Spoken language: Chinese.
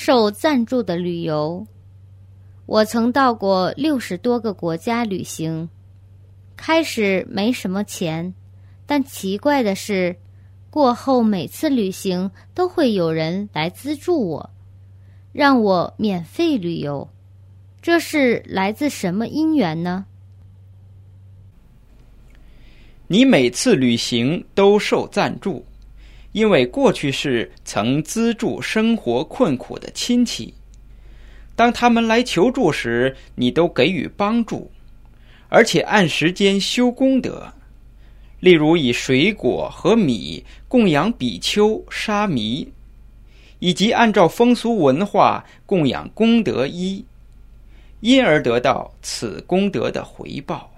受赞助的旅游。我曾到过六十多个国家旅行，开始没什么钱，但奇怪的是，过后每次旅行都会有人来资助我，让我免费旅游。这是来自什么因缘呢？你每次旅行都受赞助，因为过去是曾资助生活困苦的亲戚。当他们来求助时，你都给予帮助，而且按时间修功德。例如，以水果和米供养比丘、沙弥，以及按照风俗文化供养功德衣，因而得到此功德的回报。